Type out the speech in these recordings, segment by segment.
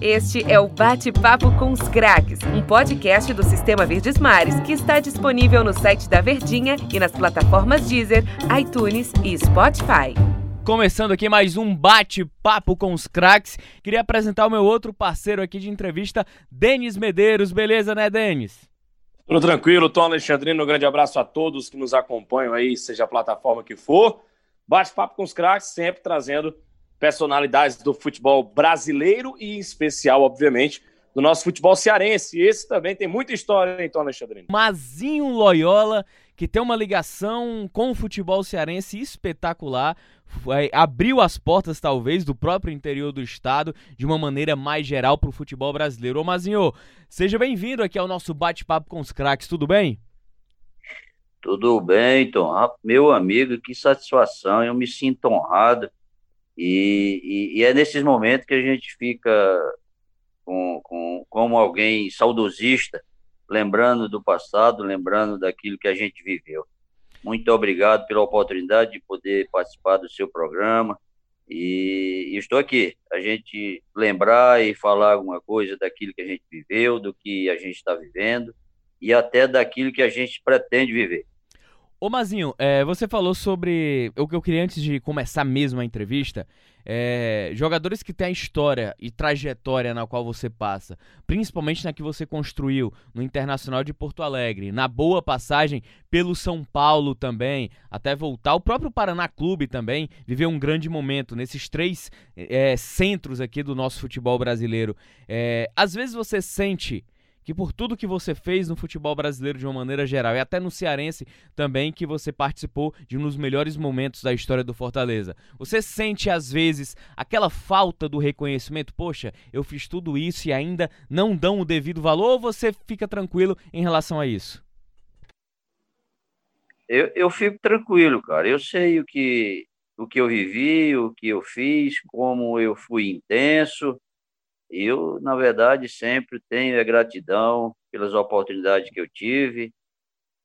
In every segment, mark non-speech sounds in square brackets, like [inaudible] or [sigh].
Este é o Bate-Papo com os Craques, um podcast do Sistema Verdes Mares que está disponível no site da Verdinha e nas plataformas Deezer, iTunes e Spotify. Começando aqui mais um bate-papo com os craques. Queria apresentar o meu outro parceiro aqui de entrevista, Denis Medeiros. Beleza, né, Denis? Tudo tranquilo, Tom Alexandrino. Um grande abraço a todos que nos acompanham aí, seja a plataforma que for. Bate-papo com os craques, sempre trazendo personalidades do futebol brasileiro e, em especial, obviamente, do nosso futebol cearense. Esse também tem muita história, então, Alexandrino. Mazinho Loyola, que tem uma ligação com o futebol cearense espetacular. Foi, abriu as portas, talvez, do próprio interior do estado de uma maneira mais geral para o futebol brasileiro. Ô Mazinho, seja bem-vindo aqui ao nosso bate-papo com os craques, tudo bem? Tudo bem, Tom. Ah, meu amigo, que satisfação, eu me sinto honrado e, e, e, é nesses momentos que a gente fica com, com, como alguém saudosista, lembrando do passado, lembrando daquilo que a gente viveu. Muito obrigado pela oportunidade de poder participar do seu programa. E, e estou aqui, a gente lembrar e falar alguma coisa daquilo que a gente viveu, do que a gente está vivendo e até daquilo que a gente pretende viver. Ô Mazinho, é, você falou sobre o que eu queria antes de começar mesmo a entrevista. É, jogadores que têm a história e trajetória na qual você passa, principalmente na que você construiu no Internacional de Porto Alegre, na boa passagem pelo São Paulo também, até voltar. O próprio Paraná Clube também viveu um grande momento nesses três é, centros aqui do nosso futebol brasileiro. É, às vezes você sente que por tudo que você fez no futebol brasileiro de uma maneira geral e até no cearense também que você participou de um dos melhores momentos da história do Fortaleza. Você sente às vezes aquela falta do reconhecimento? Poxa, eu fiz tudo isso e ainda não dão o devido valor ou você fica tranquilo em relação a isso? Eu, eu fico tranquilo, cara. Eu sei o que, o que eu vivi, o que eu fiz, como eu fui intenso eu, na verdade, sempre tenho a gratidão pelas oportunidades que eu tive,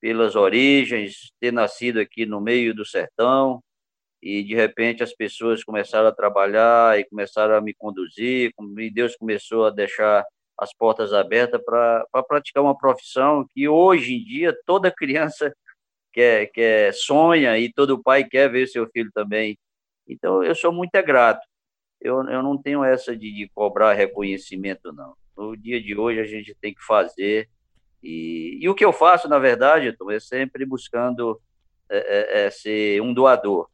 pelas origens, ter nascido aqui no meio do sertão e de repente as pessoas começaram a trabalhar e começaram a me conduzir, e Deus começou a deixar as portas abertas para praticar uma profissão que hoje em dia toda criança [laughs] quer, quer sonha e todo pai quer ver seu filho também. Então eu sou muito grato eu, eu não tenho essa de, de cobrar reconhecimento, não. No dia de hoje a gente tem que fazer. E, e o que eu faço, na verdade, Tom, é sempre buscando é, é, é ser um doador.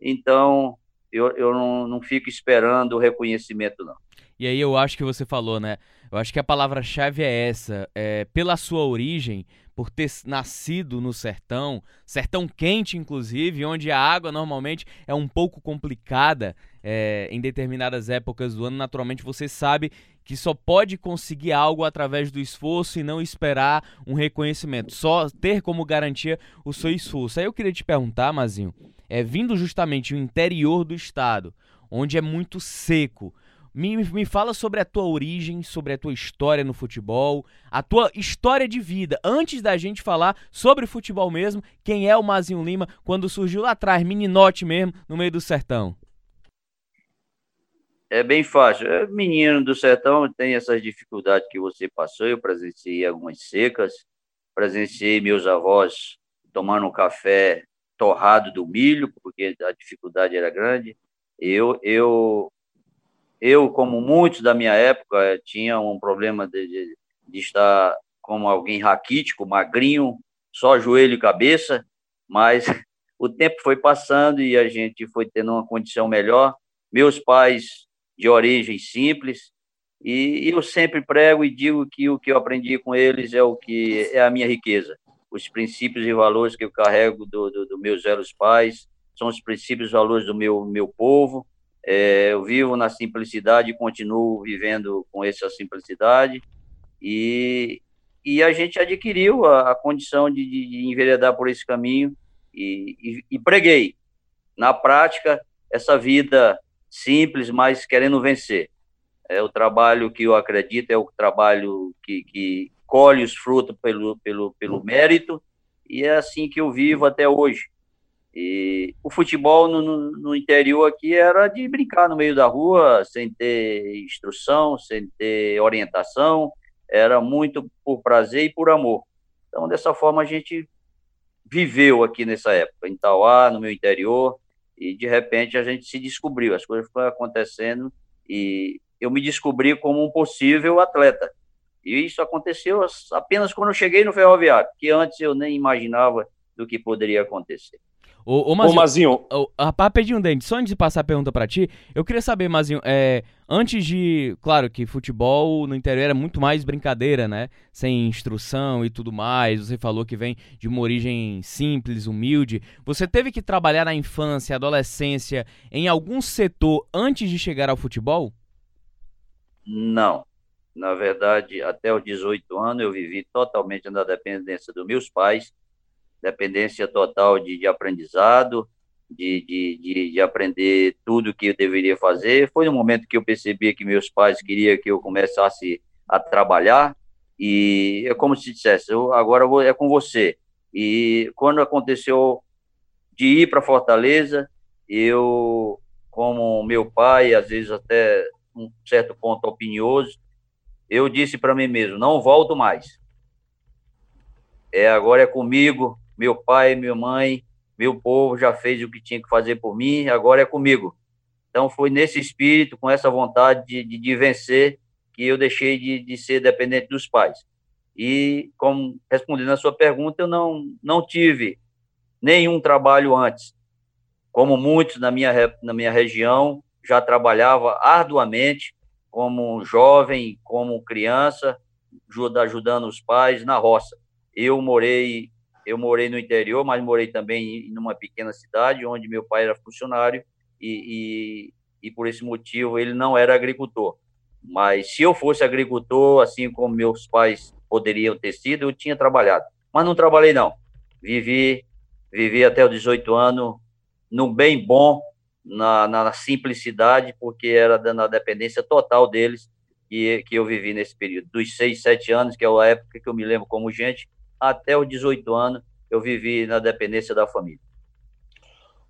Então, eu, eu não, não fico esperando o reconhecimento, não. E aí eu acho que você falou, né? Eu acho que a palavra-chave é essa. É, pela sua origem, por ter nascido no sertão, sertão quente, inclusive, onde a água normalmente é um pouco complicada é, em determinadas épocas do ano. Naturalmente, você sabe que só pode conseguir algo através do esforço e não esperar um reconhecimento, só ter como garantia o seu esforço. Aí eu queria te perguntar, Mazinho, é vindo justamente do interior do estado, onde é muito seco, me, me fala sobre a tua origem, sobre a tua história no futebol, a tua história de vida. Antes da gente falar sobre futebol mesmo, quem é o Mazinho Lima quando surgiu lá atrás, meninote mesmo, no meio do sertão? É bem fácil. É menino do sertão tem essas dificuldades que você passou. Eu presenciei algumas secas, presenciei meus avós tomando um café torrado do milho, porque a dificuldade era grande. Eu, eu eu, como muitos da minha época, tinha um problema de, de, de estar como alguém raquítico, magrinho, só joelho e cabeça, mas [laughs] o tempo foi passando e a gente foi tendo uma condição melhor. Meus pais de origem simples, e eu sempre prego e digo que o que eu aprendi com eles é o que é a minha riqueza. Os princípios e valores que eu carrego dos do, do meus velhos pais são os princípios e valores do meu, meu povo, é, eu vivo na simplicidade continuo vivendo com essa simplicidade. E, e a gente adquiriu a, a condição de, de, enveredar por esse caminho e, e, e, preguei, na prática, essa vida simples, mas querendo vencer. É o trabalho que eu acredito, é o trabalho que, que colhe os frutos pelo, pelo, pelo mérito, e é assim que eu vivo até hoje. E o futebol no, no, no, interior aqui era de brincar no meio da rua, sem ter instrução, sem ter orientação, era muito por prazer e por amor. Então, dessa forma, a gente viveu aqui nessa época, em Tauá, no meu interior, e de repente a gente se descobriu, as coisas foram acontecendo e eu me descobri como um possível atleta. E isso aconteceu apenas quando eu cheguei no ferroviário, que antes eu nem imaginava do que poderia acontecer. Ô, ô, Mazinho, ô, Mazinho. Ô, rapaz, pedi um dente. Só antes de passar a pergunta para ti, eu queria saber, Mazinho, é, antes de. Claro que futebol no interior era muito mais brincadeira, né? Sem instrução e tudo mais. Você falou que vem de uma origem simples, humilde. Você teve que trabalhar na infância, adolescência, em algum setor antes de chegar ao futebol? Não. Na verdade, até os 18 anos eu vivi totalmente na dependência dos meus pais dependência total de, de aprendizado, de, de, de, de, aprender tudo que eu deveria fazer. Foi no momento que eu percebi que meus pais queriam que eu começasse a trabalhar, e é como se dissesse, eu, agora vou, é com você. E quando aconteceu de ir para Fortaleza, eu, como meu pai, às vezes até um certo ponto opinioso, eu disse para mim mesmo, não volto mais. É, agora é comigo, meu pai, minha mãe, meu povo já fez o que tinha que fazer por mim, agora é comigo. Então foi nesse espírito, com essa vontade de, de, vencer, que eu deixei de, de, ser dependente dos pais. E, como respondendo a sua pergunta, eu não, não tive nenhum trabalho antes. Como muitos na minha, na minha região, já trabalhava arduamente como jovem, como criança, ajudando os pais na roça. Eu morei eu morei no interior, mas morei também em uma pequena cidade onde meu pai era funcionário e, e, e por esse motivo ele não era agricultor. Mas se eu fosse agricultor, assim como meus pais poderiam ter sido, eu tinha trabalhado. Mas não trabalhei não. Vivi, vivi até os 18 anos no bem bom, na, na simplicidade, porque era na dependência total deles que, que eu vivi nesse período. Dos 6, 7 anos, que é a época que eu me lembro como gente, até os 18 anos eu vivi na dependência da família.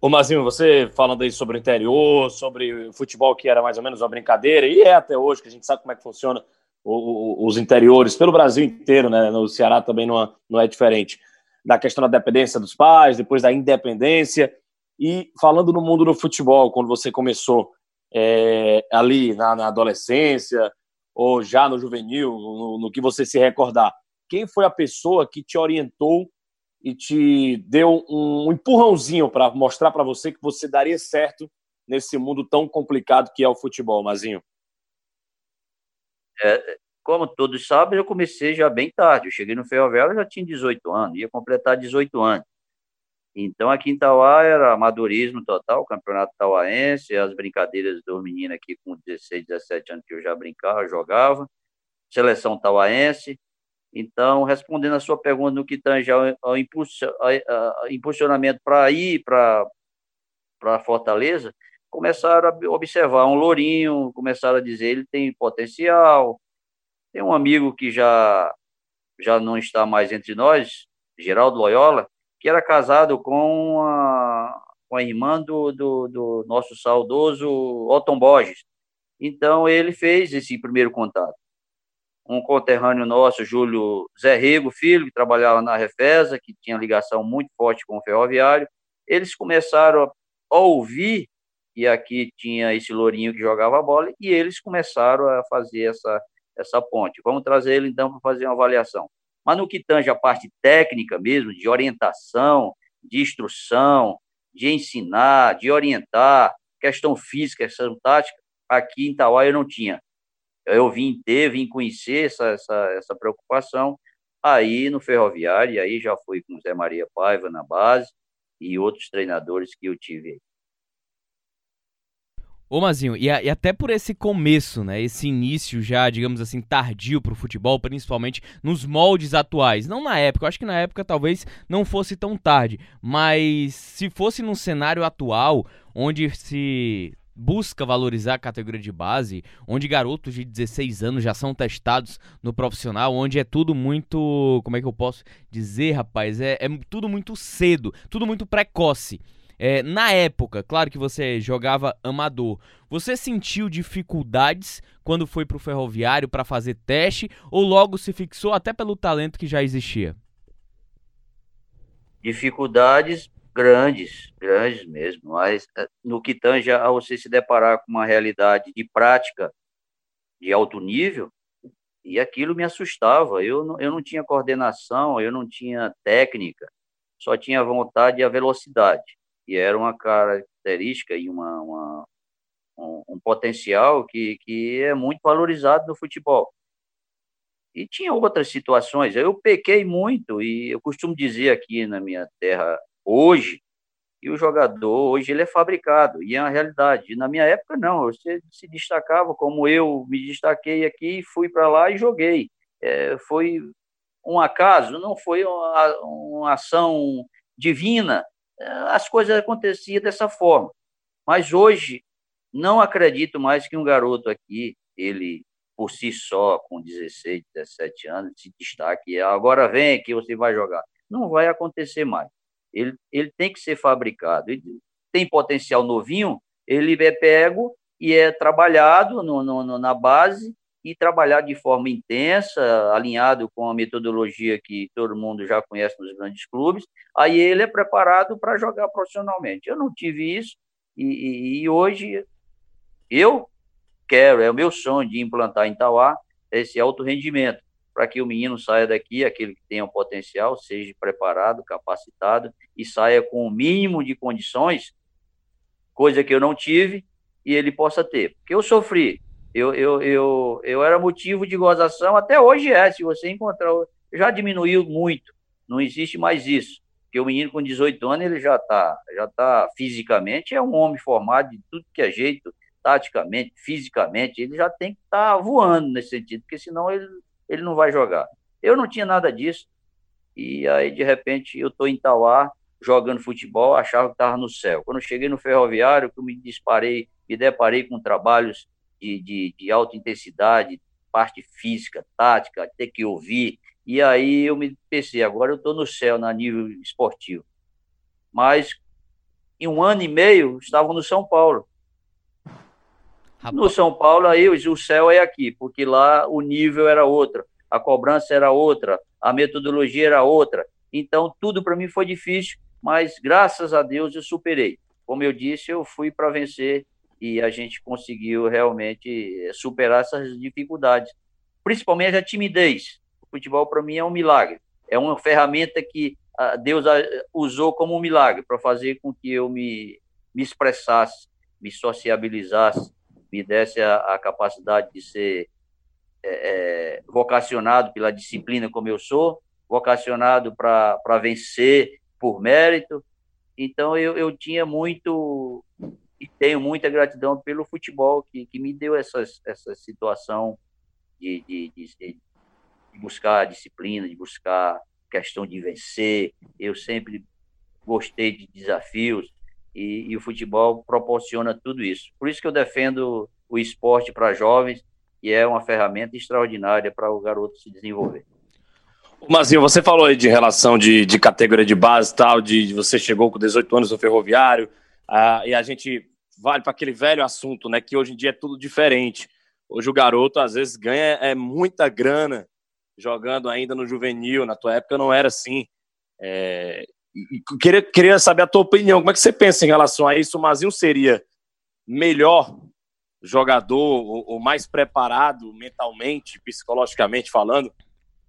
Ô Mazinho, você falando aí sobre o interior, sobre o futebol que era mais ou menos uma brincadeira, e é até hoje, que a gente sabe como é que funciona o, o, os interiores, pelo Brasil inteiro, né? No Ceará também não, é, não é diferente. Da questão da dependência dos pais, depois da independência. E falando no mundo do futebol, quando você começou é, ali na, na, adolescência, ou já no juvenil, no, no que você se recordar, quem foi a pessoa que te orientou e te deu um empurrãozinho para mostrar para você que você daria certo nesse mundo tão complicado que é o futebol, Mazinho? É, como todos sabem, eu comecei já bem tarde. Eu cheguei no Ferroviário, já tinha 18 anos, ia completar 18 anos. Então, aqui em Tauá era amadorismo total, campeonato tauaense, as brincadeiras dos meninos aqui com 16, 17 anos que eu já brincava, jogava, seleção tauaense, então, respondendo a sua pergunta no que tange ao, ao, ao impulsionamento para ir para Fortaleza, começaram a observar um lourinho, começaram a dizer ele tem potencial. Tem um amigo que já já não está mais entre nós, Geraldo Loyola, que era casado com a, com a irmã do, do, do nosso saudoso Otton Borges. Então, ele fez esse primeiro contato um conterrâneo nosso, Júlio Zé Rego Filho, que trabalhava na Refesa, que tinha ligação muito forte com o ferroviário, eles começaram a ouvir, e aqui tinha esse lourinho que jogava bola, e eles começaram a fazer essa, essa ponte. Vamos trazer ele, então, para fazer uma avaliação. Mas no que tange a parte técnica mesmo, de orientação, de instrução, de ensinar, de orientar, questão física, questão tática, aqui em Tauá eu não tinha eu vim ter, vim conhecer essa, essa, essa preocupação aí no Ferroviário, e aí já fui com Zé Maria Paiva na base e outros treinadores que eu tive. Ô Mazinho, e, a, e, até por esse começo, né, esse início já, digamos assim, tardio pro futebol, principalmente nos moldes atuais. Não na época, eu acho que na época talvez não fosse tão tarde, mas se fosse num cenário atual, onde se busca valorizar a categoria de base, onde garotos de 16 anos já são testados no profissional, onde é tudo muito. Como é que eu posso dizer, rapaz? É, é tudo muito cedo, tudo muito precoce. É, na época, claro que você jogava amador, você sentiu dificuldades quando foi para o ferroviário para fazer teste ou logo se fixou até pelo talento que já existia? Dificuldades grandes, grandes mesmo, mas eh, no que tange a você se deparar com uma realidade de prática de alto nível, e aquilo me assustava. Eu não, eu não tinha coordenação, eu não tinha técnica, só tinha vontade e a velocidade. E era uma característica e uma, uma um, um, potencial que, que é muito valorizado no futebol. E tinha outras situações. Eu pequei muito, e eu costumo dizer aqui na minha terra hoje, e o jogador hoje ele é fabricado, e é uma realidade. E na minha época, não, você se destacava como eu me destaquei aqui, fui para lá e joguei. É, foi um acaso, não foi uma, uma ação divina, é, as coisas aconteciam dessa forma. Mas hoje, não acredito mais que um garoto aqui, ele por si só, com 16, 17 anos, se destaque. Agora vem que você vai jogar. Não vai acontecer mais. Ele, ele tem que ser fabricado. Ele tem potencial novinho, ele é pego e é trabalhado no, no, na base e trabalhado de forma intensa, alinhado com a metodologia que todo mundo já conhece nos grandes clubes, aí ele é preparado para jogar profissionalmente. Eu não tive isso e, e, e, hoje eu quero, é o meu sonho de implantar em Tauá esse alto rendimento para que o menino saia daqui, aquele que tenha o potencial, seja preparado, capacitado e saia com o mínimo de condições, coisa que eu não tive, e ele possa ter. Porque eu sofri, eu, eu, eu, eu era motivo de gozação, até hoje é, se você encontrar, já diminuiu muito, não existe mais isso. Porque o menino com 18 anos, ele já está já tá fisicamente, é um homem formado de tudo que é jeito, taticamente, fisicamente, ele já tem que estar tá voando nesse sentido, porque senão ele ele não vai jogar. Eu não tinha nada disso. E aí, de repente, eu estou em Tauá, jogando futebol, achava que estava no céu. Quando cheguei no ferroviário, que eu me disparei, me deparei com trabalhos de, de, de alta intensidade, parte física, tática, ter que ouvir. E aí eu me pensei, agora eu estou no céu, na nível esportivo. Mas em um ano e meio, estavam no São Paulo. Rapaz. No São Paulo, aí o céu é aqui, porque lá o nível era outro, a cobrança era outra, a metodologia era outra. Então, tudo para mim foi difícil, mas graças a Deus eu superei. Como eu disse, eu fui para vencer e a gente conseguiu realmente superar essas dificuldades, principalmente a timidez. O futebol, para mim, é um milagre. É uma ferramenta que ah, Deus ah, usou como um milagre para fazer com que eu me, me expressasse, me sociabilizasse, me desse a, a capacidade de ser é, é, vocacionado pela disciplina como eu sou, vocacionado para vencer por mérito. Então eu, eu tinha muito e tenho muita gratidão pelo futebol que, que me deu essas, essa situação de, de, de, de buscar disciplina, de buscar questão de vencer. Eu sempre gostei de desafios, e, e, o futebol proporciona tudo isso. Por isso que eu defendo o esporte para jovens, e é uma ferramenta extraordinária para o garoto se desenvolver. Mazinho, você falou aí de relação de, de categoria de base tal, de, de você chegou com 18 anos no ferroviário, uh, e a gente vale para aquele velho assunto, né? Que hoje em dia é tudo diferente. Hoje o garoto às vezes ganha é muita grana jogando ainda no juvenil. Na tua época não era assim. É, queria, queria saber a tua opinião. Como é que você pensa em relação a isso? O Mazinho seria melhor jogador ou, ou mais preparado mentalmente, psicologicamente falando,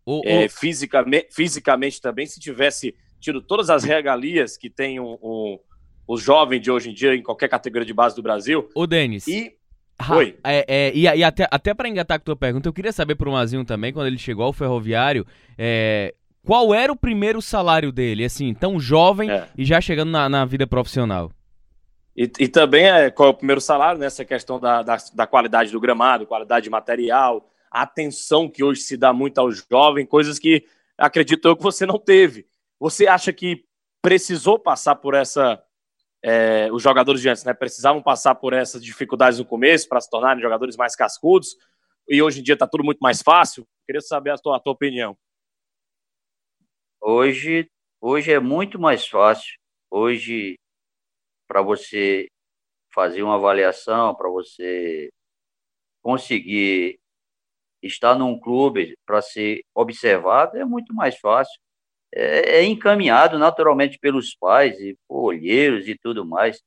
o, é, o... Fisicamente, fisicamente também, se tivesse tido todas as regalias que tem um, um, o jovem de hoje em dia em qualquer categoria de base do Brasil. O Denis. E Oi. É, é, e, e, até, até para engatar com a tua pergunta, eu queria saber pro Mazinho também, quando ele chegou ao ferroviário, é, qual era o primeiro salário dele, assim, tão jovem é. e já chegando na, na vida profissional? E, e, também é, qual é o primeiro salário, nessa né, questão da, da, da, qualidade do gramado, qualidade de material, a atenção que hoje se dá muito aos jovens, coisas que acredito eu que você não teve. Você acha que precisou passar por essa é, os jogadores de antes, né? Precisavam passar por essas dificuldades no começo para se tornarem jogadores mais cascudos, e hoje em dia está tudo muito mais fácil. Queria saber a tua, a tua opinião. Hoje, hoje é muito mais fácil. Hoje, para você fazer uma avaliação, para você conseguir estar num clube para ser observado, é muito mais fácil. É, é encaminhado naturalmente pelos pais e por olheiros e tudo mais.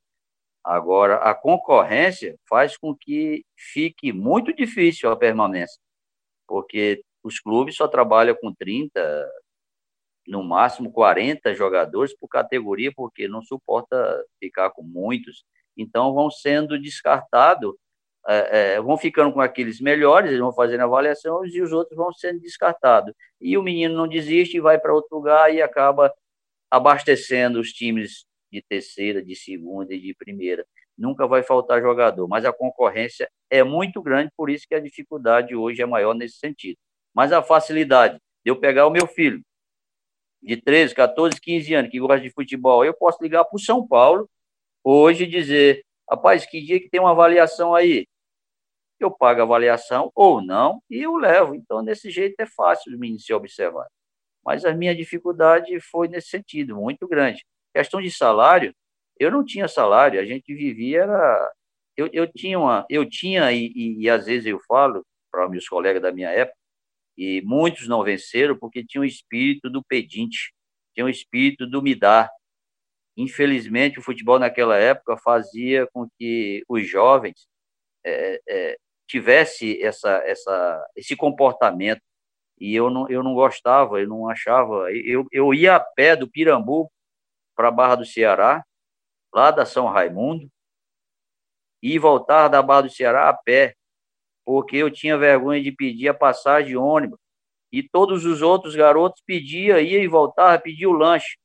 Agora, a concorrência faz com que fique muito difícil a permanência, porque os clubes só trabalham com 30, no máximo 40 jogadores por categoria, porque não suporta ficar com muitos. Então, vão sendo descartados, é, é, vão ficando com aqueles melhores, eles vão fazendo avaliações e os outros vão sendo descartados. E o menino não desiste e vai para outro lugar e acaba abastecendo os times de terceira, de segunda e de primeira. Nunca vai faltar jogador, mas a concorrência é muito grande, por isso que a dificuldade hoje é maior nesse sentido. Mas a facilidade de eu pegar o meu filho, de 13, 14, 15 anos, que gosta de futebol, eu posso ligar para o São Paulo hoje e dizer: rapaz, que dia que tem uma avaliação aí? Eu pago a avaliação ou não e eu levo. Então, desse jeito é fácil menino se observar. Mas a minha dificuldade foi nesse sentido, muito grande. Questão de salário, eu não tinha salário, a gente vivia era eu, eu tinha uma, eu tinha e, e, e às vezes eu falo para meus colegas da minha época e muitos não venceram porque tinham o espírito do pedinte, tinham o espírito do me dar. Infelizmente, o futebol naquela época fazia com que os jovens é, é, tivesse essa, essa, esse comportamento e eu não, eu não gostava, eu não achava. Eu, eu ia a pé do Pirambu para a Barra do Ceará, lá da São Raimundo, e voltar da Barra do Ceará a pé, porque eu tinha vergonha de pedir a passagem de ônibus. E todos os outros garotos pediam, ia e voltava, pedia o lanche.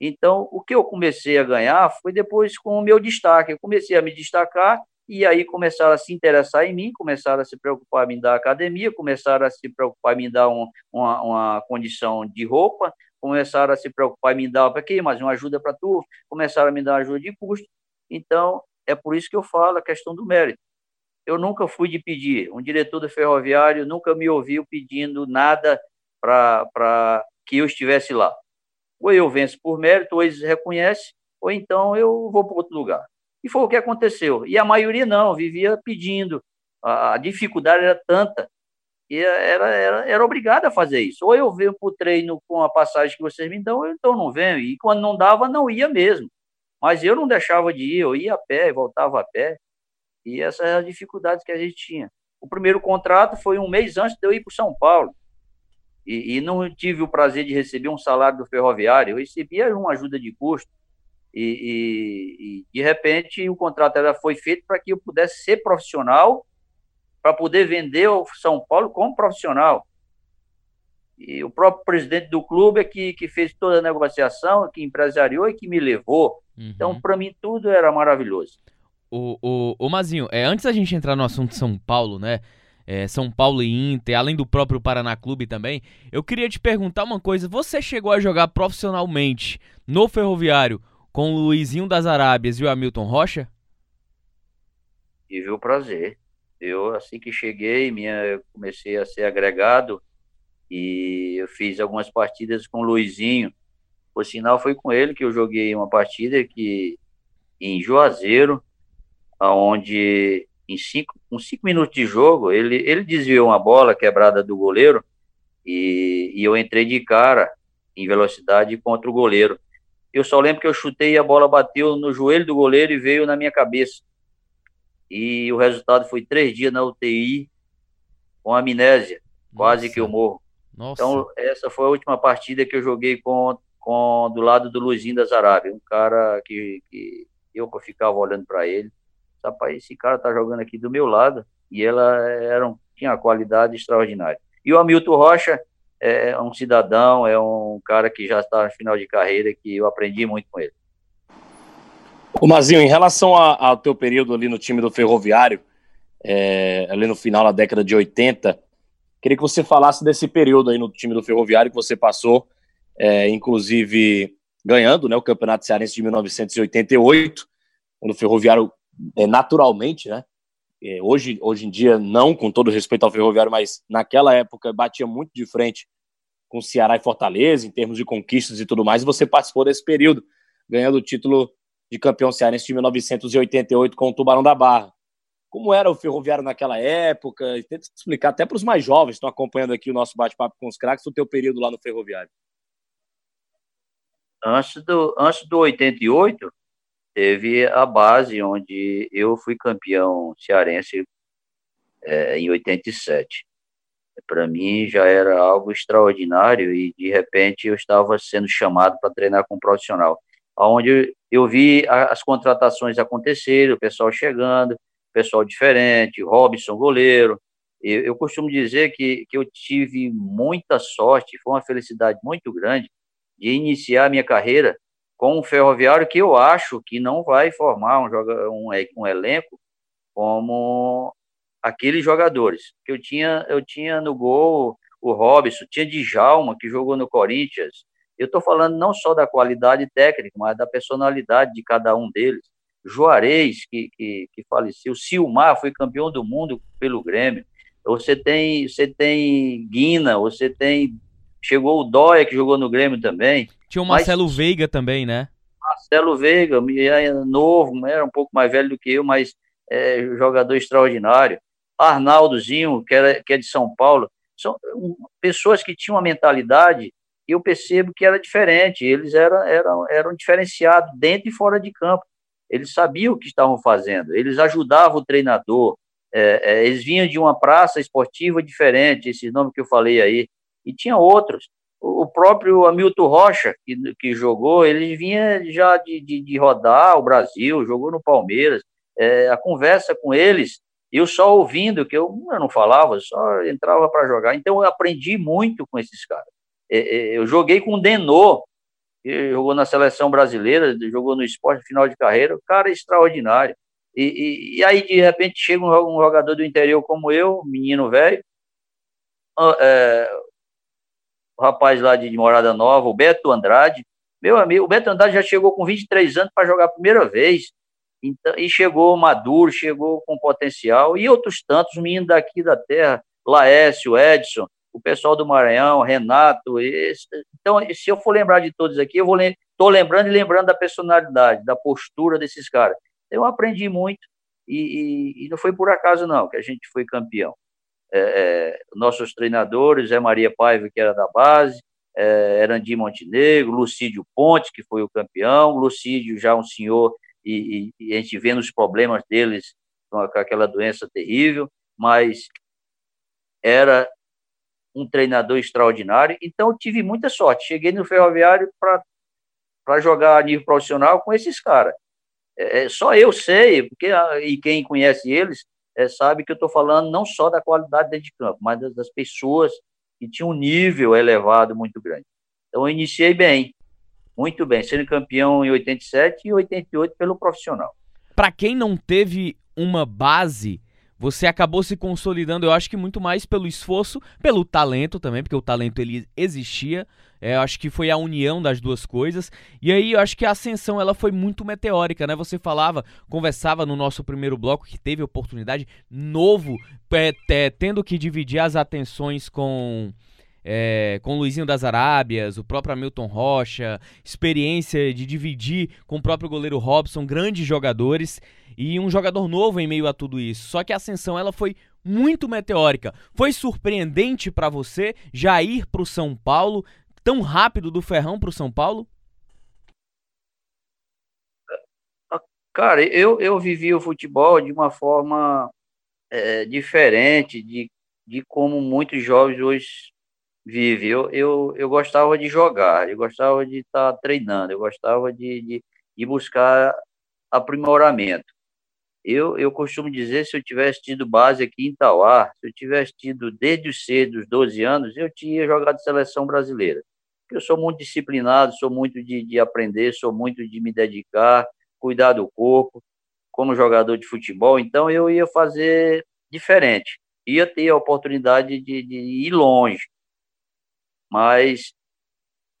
Então, o que eu comecei a ganhar foi depois com o meu destaque. Eu comecei a me destacar e aí começaram a se interessar em mim, começaram a se preocupar em me dar academia, começaram a se preocupar em me dar um, uma, uma condição de roupa, começaram a se preocupar em me dar para quê, mais uma ajuda para tu, começaram a me dar ajuda de custo. Então, é por isso que eu falo a questão do mérito. Eu nunca fui de pedir. Um diretor do ferroviário nunca me ouviu pedindo nada para que eu estivesse lá. Ou eu venço por mérito, ou eles reconhecem, ou então eu vou para outro lugar. E foi o que aconteceu. E a maioria não, vivia pedindo. A, dificuldade era tanta e era, era, era obrigado a fazer isso. Ou eu venho para o treino com a passagem que vocês me dão, ou então não venho. E quando não dava, não ia mesmo. Mas eu não deixava de ir, eu ia a pé, voltava a pé. E essas eram as dificuldades que a gente tinha. O primeiro contrato foi um mês antes de eu ir para São Paulo. E, e, não tive o prazer de receber um salário do ferroviário, eu recebia uma ajuda de custo. E, e, e de repente o contrato foi feito para que eu pudesse ser profissional para poder vender o São Paulo como profissional. E o próprio presidente do clube é que, que fez toda a negociação, que empresariou e que me levou. Uhum. Então, para mim, tudo era maravilhoso. O, o, o Mazinho, é, antes da gente entrar no assunto São Paulo, né? É, São Paulo e Inter, além do próprio Paraná Clube também, eu queria te perguntar uma coisa. Você chegou a jogar profissionalmente no Ferroviário com o Luizinho das Arábias e o Hamilton Rocha? Tive o prazer. Eu, assim que cheguei, minha, comecei a ser agregado e eu fiz algumas partidas com o Luizinho. Por sinal, foi com ele que eu joguei uma partida que em Juazeiro, onde em cinco, com cinco minutos de jogo, ele, ele desviou uma bola quebrada do goleiro e, e eu entrei de cara em velocidade contra o goleiro. Eu só lembro que eu chutei e a bola bateu no joelho do goleiro e veio na minha cabeça e o resultado foi três dias na UTI com amnésia, Nossa. quase que eu morro. Nossa. Então, essa foi a última partida que eu joguei com, com do lado do Luizinho das Arábias, um cara que, que eu ficava olhando para ele. Rapaz, esse cara tá jogando aqui do meu lado e ela era um, tinha uma qualidade extraordinária. E o Hamilton Rocha é um cidadão, é um cara que já está no final de carreira, que eu aprendi muito com ele. O Mazinho, em relação ao teu período ali no time do Ferroviário, é, ali no final da década de 80, queria que você falasse desse período aí no time do Ferroviário que você passou, é, inclusive ganhando né, o Campeonato Cearense de 1988. quando o Ferroviário, é, naturalmente, né? É, hoje, hoje em dia, não com todo respeito ao Ferroviário, mas naquela época batia muito de frente com Ceará e Fortaleza, em termos de conquistas e tudo mais, e você participou desse período, ganhando o título de campeão cearense de 1988 com o Tubarão da Barra. Como era o Ferroviário naquela época? Tenta explicar até para os mais jovens que estão acompanhando aqui o nosso bate-papo com os craques, o teu período lá no Ferroviário. Antes do, antes do 88, teve a base onde eu fui campeão cearense é, em 87 para mim já era algo extraordinário e de repente eu estava sendo chamado para treinar com um profissional, onde eu vi as contratações acontecerem, o pessoal chegando, pessoal diferente, Robson goleiro. Eu, eu costumo dizer que, que eu tive muita sorte, foi uma felicidade muito grande de iniciar minha carreira com um ferroviário que eu acho que não vai formar um, joga, um, um elenco como aqueles jogadores. que Eu tinha, eu tinha no gol o Robson, tinha Djalma, que jogou no Corinthians. Eu estou falando não só da qualidade técnica, mas da personalidade de cada um deles. Juarez, que, que, que faleceu, Silmar foi campeão do mundo pelo Grêmio. Você tem, você tem Guina, você tem. Chegou o Dóia, que jogou no Grêmio também. Tinha o Marcelo mas, Veiga também, né? Marcelo Veiga, é novo, era um pouco mais velho do que eu, mas é jogador extraordinário. Arnaldozinho, que, era, que é de São Paulo, são pessoas que tinham uma mentalidade e eu percebo que era diferente, eles eram, eram, eram diferenciados dentro e fora de campo, eles sabiam o que estavam fazendo, eles ajudavam o treinador, é, é, eles vinham de uma praça esportiva diferente, esse nome que eu falei aí, e tinha outros. O próprio Hamilton Rocha, que, que jogou, ele vinha já de, de, de rodar o Brasil, jogou no Palmeiras. É, a conversa com eles eu só ouvindo, que eu, eu não falava, só entrava para jogar. Então eu aprendi muito com esses caras. É, é, eu joguei com o Denô, que jogou na seleção brasileira, jogou no esporte final de carreira, o cara extraordinário. E, e, e, aí, de repente, chega um, jogador do interior como eu, menino velho, é, o rapaz lá de Morada Nova, o Beto Andrade, meu amigo, o Beto Andrade já chegou com 23 anos para jogar a primeira vez. Então, e chegou maduro, chegou com potencial, e outros tantos meninos daqui da terra, Laércio, Edson, o pessoal do Maranhão, Renato. Esse, então, se eu for lembrar de todos aqui, eu vou estou lembrando e lembrando da personalidade, da postura desses caras. Eu aprendi muito, e, e, e não foi por acaso, não, que a gente foi campeão. É, é, nossos treinadores, Zé Maria Paiva, que era da base, é, Erandi Montenegro, Lucídio Ponte, que foi o campeão, Lucídio, já um senhor e, e, a gente vendo os problemas deles com aquela doença terrível, mas era um treinador extraordinário, então tive muita sorte. Cheguei no Ferroviário para jogar a nível profissional com esses caras. É, é, só eu sei, porque e quem conhece eles é, sabe que eu estou falando não só da qualidade dentro de campo, mas das, das pessoas que tinham um nível elevado muito grande. Então eu iniciei bem, muito bem, sendo campeão em 87 e 88 pelo profissional. Para quem não teve uma base, você acabou se consolidando, eu acho que muito mais pelo esforço, pelo talento também, porque o talento ele existia. É, eu acho que foi a união das duas coisas. E aí eu acho que a ascensão ela foi muito meteórica, né? Você falava, conversava no nosso primeiro bloco que teve oportunidade novo, é, é, tendo que dividir as atenções com é, com o Luizinho das Arábias, o próprio Hamilton Rocha, experiência de dividir com o próprio goleiro Robson, grandes jogadores e um jogador novo em meio a tudo isso. Só que a ascensão ela foi muito meteórica. Foi surpreendente para você já ir para o São Paulo tão rápido do Ferrão para o São Paulo? Cara, eu, eu vivi o futebol de uma forma é, diferente de, de como muitos jovens hoje vive. Eu, eu, eu gostava de jogar, eu gostava de estar tá treinando, eu gostava de, de, de, buscar aprimoramento. Eu, eu costumo dizer, se eu tivesse tido base aqui em Tauá, se eu tivesse tido desde os cedo, dos 12 anos, eu tinha jogado seleção brasileira. Eu sou muito disciplinado, sou muito de, de aprender, sou muito de me dedicar, cuidar do corpo, como jogador de futebol, então eu ia fazer diferente, ia ter a oportunidade de, de ir longe. Mas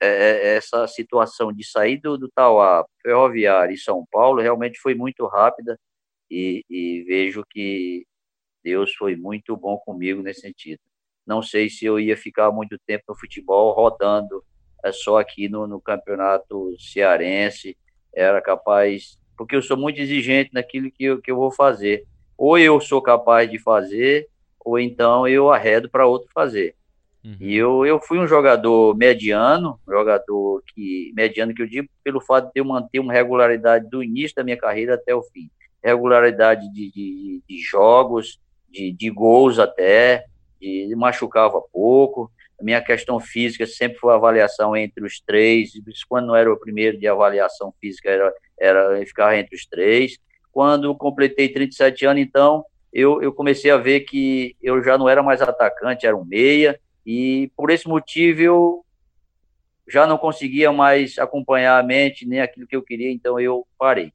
é, é, essa situação de sair do, do Tauá, Ferroviário e São Paulo realmente foi muito rápida e, e vejo que Deus foi muito bom comigo nesse sentido. Não sei se eu ia ficar muito tempo no futebol rodando é só aqui no, no campeonato cearense, era capaz, porque eu sou muito exigente naquilo que eu, que eu vou fazer. Ou eu sou capaz de fazer, ou então eu arredo para outro fazer. Uhum. E eu, eu fui um jogador mediano, jogador que mediano que eu digo pelo fato de eu manter uma regularidade do início da minha carreira até o fim. Regularidade de, de, de jogos, de, de gols até, de machucava pouco. A minha questão física sempre foi avaliação entre os três. Quando não era o primeiro de avaliação física, era, era ficar entre os três. Quando completei 37 anos, então, eu, eu comecei a ver que eu já não era mais atacante, era um meia e por esse motivo eu já não conseguia mais acompanhar a mente, nem aquilo que eu queria, então eu parei.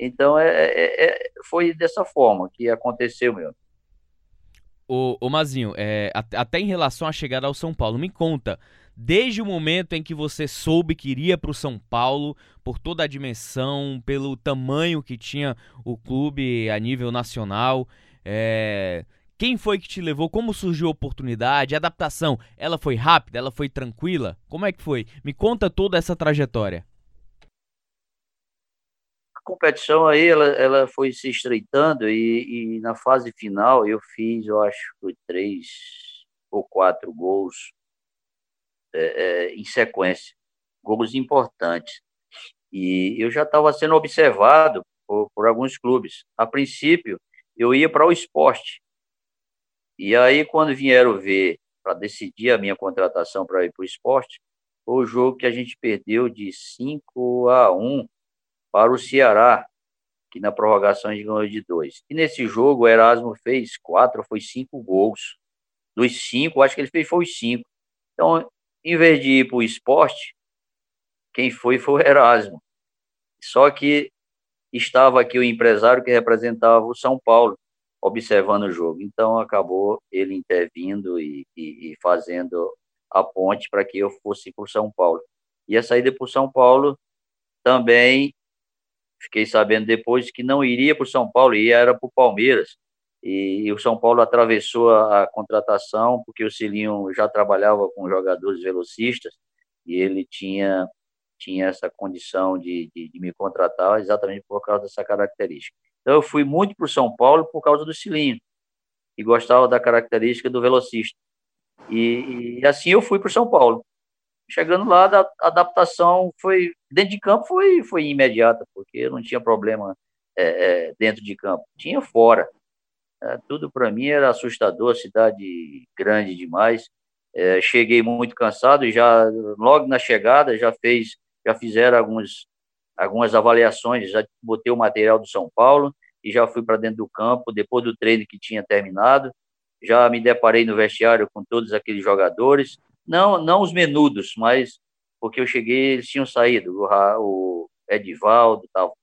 Então é, é, é foi dessa forma que aconteceu meu. O, o Mazinho, é, até em relação à chegada ao São Paulo, me conta, desde o momento em que você soube que iria para o São Paulo, por toda a dimensão, pelo tamanho que tinha o clube a nível nacional, é, quem foi que te levou? Como surgiu a oportunidade? A adaptação, ela foi rápida? Ela foi tranquila? Como é que foi? Me conta toda essa trajetória. Competição aí, ela, ela foi se estreitando e, e na fase final eu fiz, eu acho, três ou quatro gols é, é, em sequência, gols importantes. E eu já estava sendo observado por, por alguns clubes. A princípio, eu ia para o esporte, e aí, quando vieram ver para decidir a minha contratação para ir para o esporte, foi o jogo que a gente perdeu de 5 a 1 para o Ceará, que na prorrogação ganhou de 2. E nesse jogo o Erasmo fez quatro, foi cinco gols. Dos cinco, acho que ele fez foi os cinco. Então, em vez de ir para o esporte, quem foi foi o Erasmo. Só que estava aqui o empresário que representava o São Paulo observando o jogo. Então, acabou ele intervindo e, e, e fazendo a ponte para que eu fosse para o São Paulo. E a saída para o São Paulo também fiquei sabendo depois que não iria para o São Paulo, ia era para o Palmeiras. E, o São Paulo atravessou a, a, contratação, porque o Cilinho já trabalhava com jogadores velocistas e ele tinha, tinha essa condição de, de, de me contratar exatamente por causa dessa característica. Então eu fui muito para o São Paulo por causa do Cilinho, e gostava da característica do velocista. E, e assim eu fui para o São Paulo. Chegando lá, a adaptação foi dentro de campo foi foi imediata, porque não tinha problema é, é, dentro de campo, tinha fora. É, tudo para mim era assustador, cidade grande demais. É, cheguei muito cansado e já logo na chegada já fez já fizeram alguns algumas avaliações, já botei o material do São Paulo e já fui para dentro do campo, depois do treino que tinha terminado, já me deparei no vestiário com todos aqueles jogadores, não não os menudos, mas porque eu cheguei, eles tinham saído, o, o Edivaldo, tal,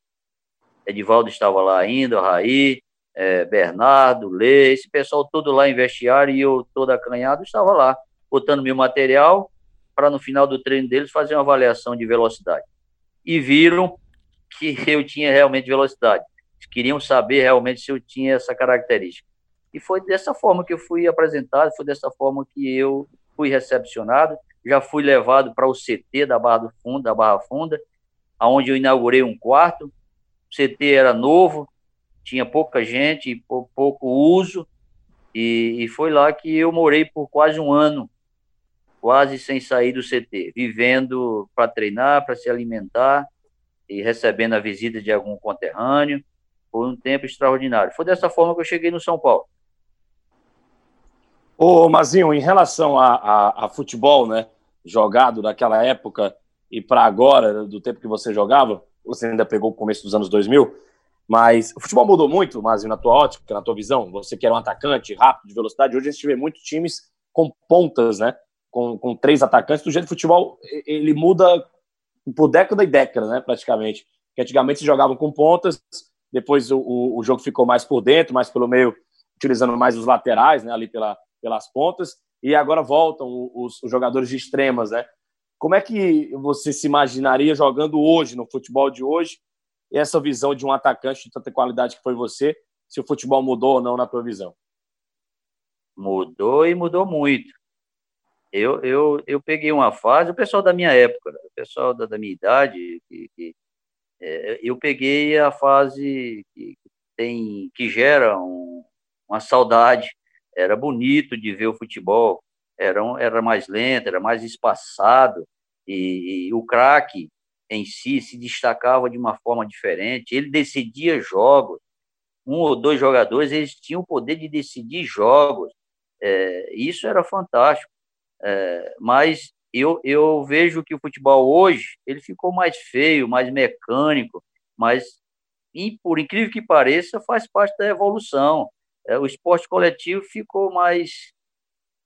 Edivaldo estava lá ainda, o Raí, é, Bernardo, Lê, esse pessoal todo lá em vestiário e eu todo acanhado estava lá, botando meu material para no final do treino deles fazer uma avaliação de velocidade e viram que [laughs] eu tinha realmente velocidade. Queriam saber realmente se eu tinha essa característica. E foi dessa forma que eu fui apresentado, foi dessa forma que eu fui recepcionado. Já fui levado para o CT da Barra do Fundo, da Barra Funda, aonde eu inaugurei um quarto. O CT era novo, tinha pouca gente, pouco uso, e, e foi lá que eu morei por quase um ano quase sem sair do CT, vivendo para treinar, para se alimentar e recebendo a visita de algum conterrâneo. Foi um tempo extraordinário. Foi dessa forma que eu cheguei no São Paulo. Ô, Mazinho, em relação a, a, a futebol, né, jogado naquela época e para agora, do tempo que você jogava, você ainda pegou o começo dos anos 2000, mas o futebol mudou muito, Mazinho, na tua ótica, na tua visão. Você que era um atacante rápido, de velocidade, hoje a gente vê muitos times com pontas, né? com, com três atacantes, do jeito de futebol ele muda por década e década, né, praticamente. Que antigamente se jogavam com pontas, depois o, o, o, jogo ficou mais por dentro, mais pelo meio, utilizando mais os laterais, né, ali pela, pelas pontas, e agora voltam os, os jogadores de extremas, né. Como é que você se imaginaria jogando hoje, no futebol de hoje, essa visão de um atacante de tanta qualidade que foi você, se o futebol mudou ou não na tua visão? Mudou e mudou muito. Eu, eu, eu peguei uma fase, o pessoal da minha época, o pessoal da, da minha idade, que, que é, eu peguei a fase que, tem, que gera um, uma saudade. Era bonito de ver o futebol, era, era mais lento, era mais espaçado, e, e o craque em si se destacava de uma forma diferente. Ele decidia jogos. Um ou dois jogadores, eles tinham o poder de decidir jogos. É, isso era fantástico. É, mas eu, eu vejo que o futebol hoje ele ficou mais feio, mais mecânico, mas por incrível que pareça, faz parte da evolução. É, o esporte coletivo ficou mais,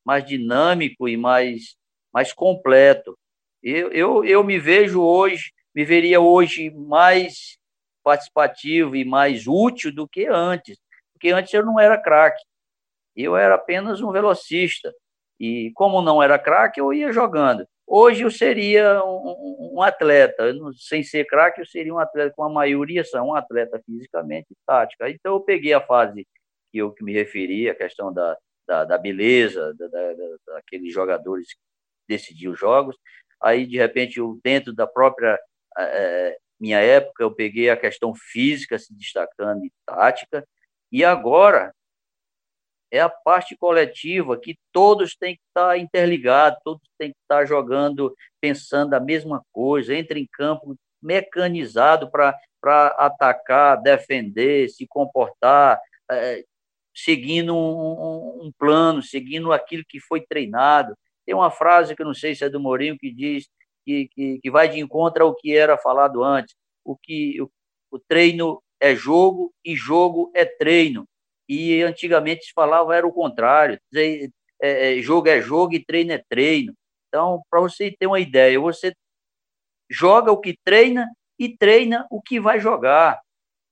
mais dinâmico e mais, mais completo. Eu, eu, eu me vejo hoje, me veria hoje mais participativo e mais útil do que antes, porque antes eu não era craque, eu era apenas um velocista. E como não era craque, eu ia jogando. Hoje eu seria um, um atleta, sem ser craque, eu seria um atleta com a maioria são um atleta fisicamente e tática. Então eu peguei a fase que eu que me referi, a questão da, da, da beleza, da, da, daqueles jogadores que decidiam os jogos. Aí, de repente, eu, dentro da própria é, minha época, eu peguei a questão física se destacando e tática. E agora, é a parte coletiva que todos têm que estar interligados, todos têm que estar jogando, pensando a mesma coisa, entra em campo mecanizado para atacar, defender, se comportar, é, seguindo um, um, plano, seguindo aquilo que foi treinado. Tem uma frase que eu não sei se é do Mourinho que diz que, que, que vai de encontro ao que era falado antes. O que o, o treino é jogo e jogo é treino e antigamente se falava era o contrário, dizer, é, é, jogo é jogo e treino é treino. Então, para você ter uma ideia, você joga o que treina e treina o que vai jogar.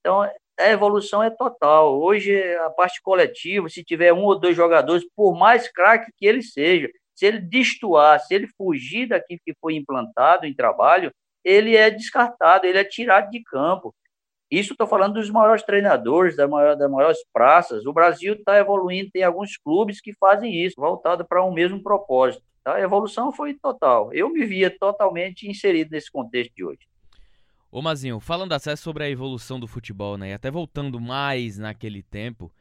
Então, a evolução é total. Hoje, a parte coletiva, se tiver um ou dois jogadores, por mais craque que ele seja, se ele destoar, se ele fugir daquilo que foi implantado em trabalho, ele é descartado, ele é tirado de campo. Isso estou falando dos maiores treinadores, das maiores, das maiores praças. O Brasil está evoluindo, tem alguns clubes que fazem isso, voltado para um mesmo propósito. Tá? A evolução foi total. Eu me via totalmente inserido nesse contexto de hoje. Ô Mazinho, falando até sobre a evolução do futebol, né? E até voltando mais naquele tempo,